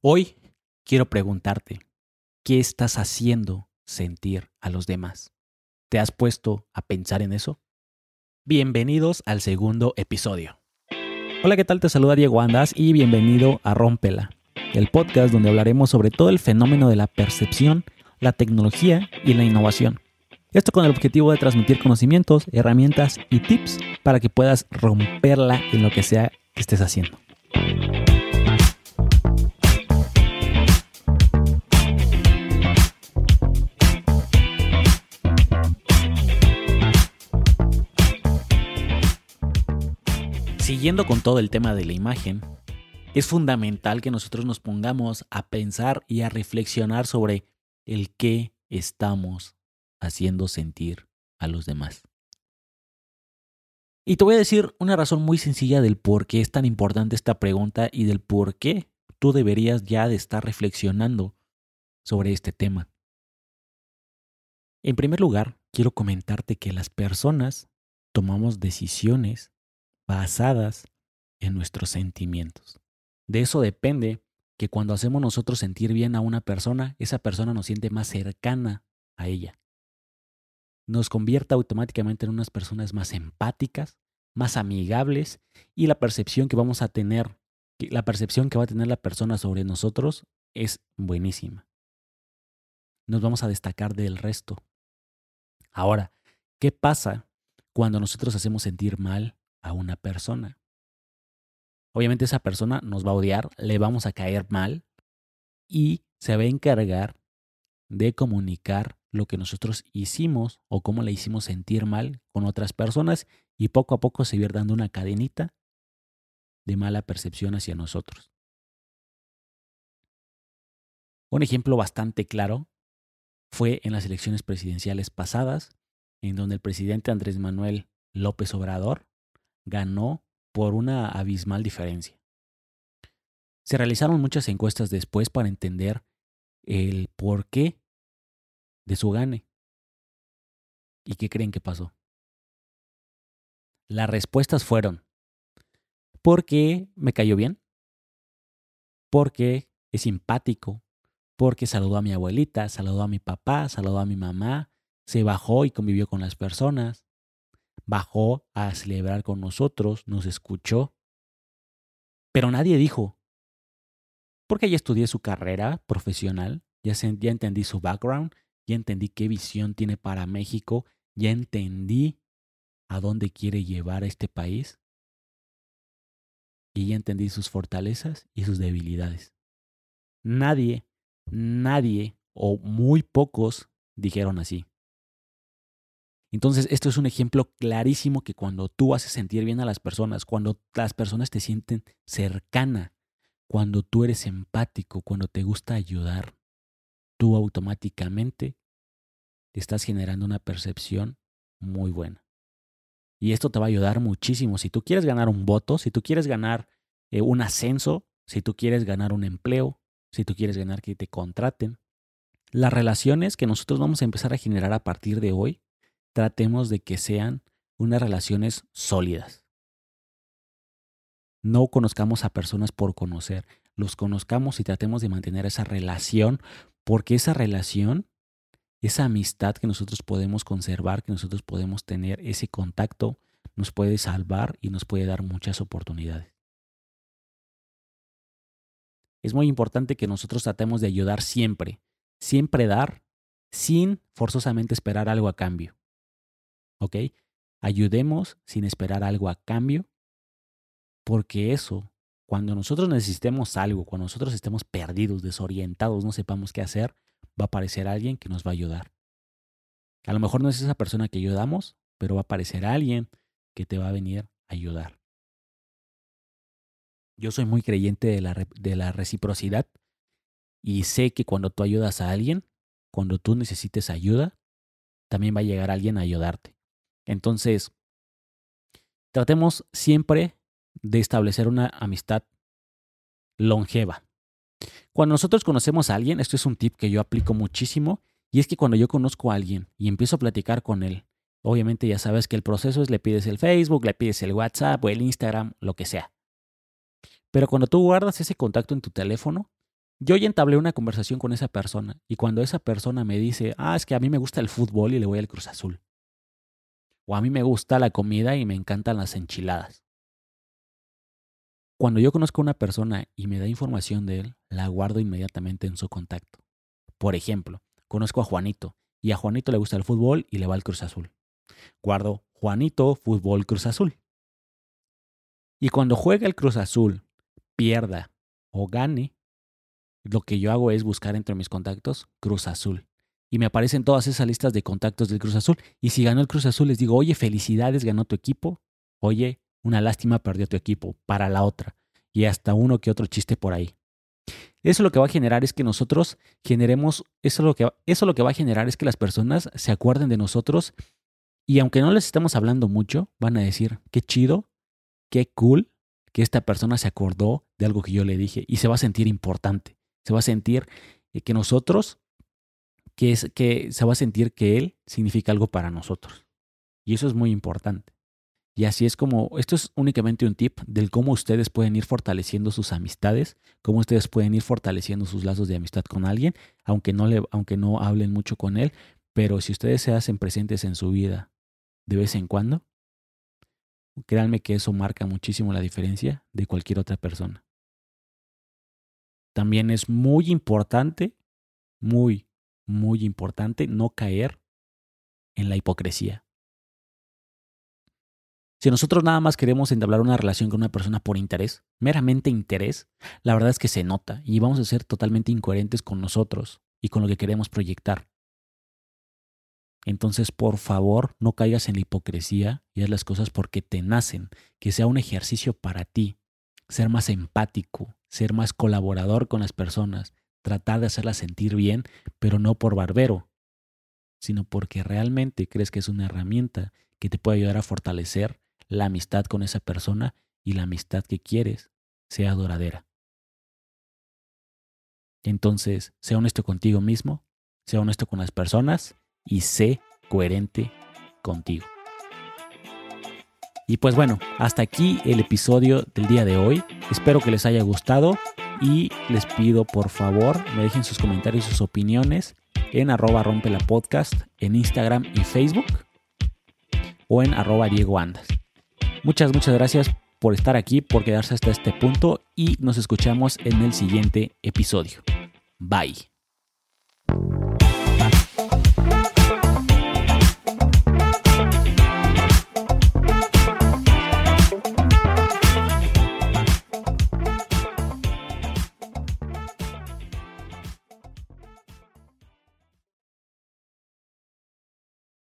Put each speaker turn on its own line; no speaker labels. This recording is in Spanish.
Hoy quiero preguntarte, ¿qué estás haciendo sentir a los demás? ¿Te has puesto a pensar en eso? Bienvenidos al segundo episodio. Hola, ¿qué tal? Te saluda Diego Andas y bienvenido a Rómpela, el podcast donde hablaremos sobre todo el fenómeno de la percepción, la tecnología y la innovación. Esto con el objetivo de transmitir conocimientos, herramientas y tips para que puedas romperla en lo que sea que estés haciendo. Siguiendo con todo el tema de la imagen, es fundamental que nosotros nos pongamos a pensar y a reflexionar sobre el qué estamos haciendo sentir a los demás. Y te voy a decir una razón muy sencilla del por qué es tan importante esta pregunta y del por qué tú deberías ya de estar reflexionando sobre este tema. En primer lugar, quiero comentarte que las personas tomamos decisiones basadas en nuestros sentimientos. De eso depende que cuando hacemos nosotros sentir bien a una persona, esa persona nos siente más cercana a ella. Nos convierte automáticamente en unas personas más empáticas, más amigables y la percepción que vamos a tener, la percepción que va a tener la persona sobre nosotros es buenísima. Nos vamos a destacar del resto. Ahora, ¿qué pasa cuando nosotros hacemos sentir mal a una persona. Obviamente esa persona nos va a odiar, le vamos a caer mal y se va a encargar de comunicar lo que nosotros hicimos o cómo le hicimos sentir mal con otras personas y poco a poco se va dando una cadenita de mala percepción hacia nosotros. Un ejemplo bastante claro fue en las elecciones presidenciales pasadas, en donde el presidente Andrés Manuel López Obrador ganó por una abismal diferencia. Se realizaron muchas encuestas después para entender el porqué de su gane. ¿Y qué creen que pasó? Las respuestas fueron, porque me cayó bien, porque es simpático, porque saludó a mi abuelita, saludó a mi papá, saludó a mi mamá, se bajó y convivió con las personas, bajó a celebrar con nosotros, nos escuchó. Pero nadie dijo, porque ya estudié su carrera profesional, ya, ya entendí su background, ya entendí qué visión tiene para México, ya entendí a dónde quiere llevar a este país y ya entendí sus fortalezas y sus debilidades. Nadie, nadie o muy pocos dijeron así. Entonces, esto es un ejemplo clarísimo que cuando tú haces sentir bien a las personas, cuando las personas te sienten cercana, cuando tú eres empático, cuando te gusta ayudar, tú automáticamente estás generando una percepción muy buena. Y esto te va a ayudar muchísimo. Si tú quieres ganar un voto, si tú quieres ganar eh, un ascenso, si tú quieres ganar un empleo, si tú quieres ganar que te contraten, las relaciones que nosotros vamos a empezar a generar a partir de hoy tratemos de que sean unas relaciones sólidas. No conozcamos a personas por conocer, los conozcamos y tratemos de mantener esa relación, porque esa relación, esa amistad que nosotros podemos conservar, que nosotros podemos tener, ese contacto, nos puede salvar y nos puede dar muchas oportunidades. Es muy importante que nosotros tratemos de ayudar siempre, siempre dar, sin forzosamente esperar algo a cambio. ¿Ok? Ayudemos sin esperar algo a cambio, porque eso, cuando nosotros necesitemos algo, cuando nosotros estemos perdidos, desorientados, no sepamos qué hacer, va a aparecer alguien que nos va a ayudar. A lo mejor no es esa persona que ayudamos, pero va a aparecer alguien que te va a venir a ayudar. Yo soy muy creyente de la, de la reciprocidad y sé que cuando tú ayudas a alguien, cuando tú necesites ayuda, también va a llegar alguien a ayudarte. Entonces, tratemos siempre de establecer una amistad longeva. Cuando nosotros conocemos a alguien, esto es un tip que yo aplico muchísimo, y es que cuando yo conozco a alguien y empiezo a platicar con él, obviamente ya sabes que el proceso es le pides el Facebook, le pides el WhatsApp o el Instagram, lo que sea. Pero cuando tú guardas ese contacto en tu teléfono, Yo ya entablé una conversación con esa persona y cuando esa persona me dice, ah, es que a mí me gusta el fútbol y le voy al Cruz Azul. O a mí me gusta la comida y me encantan las enchiladas. Cuando yo conozco a una persona y me da información de él, la guardo inmediatamente en su contacto. Por ejemplo, conozco a Juanito y a Juanito le gusta el fútbol y le va al Cruz Azul. Guardo Juanito, fútbol, Cruz Azul. Y cuando juega el Cruz Azul, pierda o gane, lo que yo hago es buscar entre mis contactos Cruz Azul. Y me aparecen todas esas listas de contactos del Cruz Azul. Y si ganó el Cruz Azul, les digo, oye, felicidades, ganó tu equipo. Oye, una lástima, perdió tu equipo. Para la otra. Y hasta uno que otro chiste por ahí. Eso lo que va a generar es que nosotros generemos, eso lo que, eso lo que va a generar es que las personas se acuerden de nosotros y aunque no les estemos hablando mucho, van a decir, qué chido, qué cool que esta persona se acordó de algo que yo le dije y se va a sentir importante se va a sentir eh, que nosotros, que, es, que se va a sentir que Él significa algo para nosotros. Y eso es muy importante. Y así es como, esto es únicamente un tip del cómo ustedes pueden ir fortaleciendo sus amistades, cómo ustedes pueden ir fortaleciendo sus lazos de amistad con alguien, aunque no, le, aunque no hablen mucho con él, pero si ustedes se hacen presentes en su vida de vez en cuando, créanme que eso marca muchísimo la diferencia de cualquier otra persona también es muy importante, muy, muy importante no caer en la hipocresía. Si nosotros nada más queremos entablar una relación con una persona por interés, meramente interés, la verdad es que se nota y vamos a ser totalmente incoherentes con nosotros y con lo que queremos proyectar. Entonces, por favor, no caigas en la hipocresía y haz las cosas porque te nacen, que sea un ejercicio para ti, ser más empático, ser más colaborador con las personas, tratar de hacerlas sentir bien, pero no por barbero, sino porque realmente crees que es una herramienta que te puede ayudar a fortalecer la amistad con esa persona y la amistad que quieres sea duradera. Entonces, sea honesto contigo mismo, sea honesto con las personas y sé coherente contigo. Y pues bueno, hasta aquí el episodio del día de hoy. Espero que les haya gustado y les pido por favor me dejen sus comentarios y sus opiniones en arroba rompe la podcast en Instagram y Facebook o en arroba Diego Andas. Muchas, muchas gracias por estar aquí, por quedarse hasta este punto y nos escuchamos en el siguiente episodio. Bye.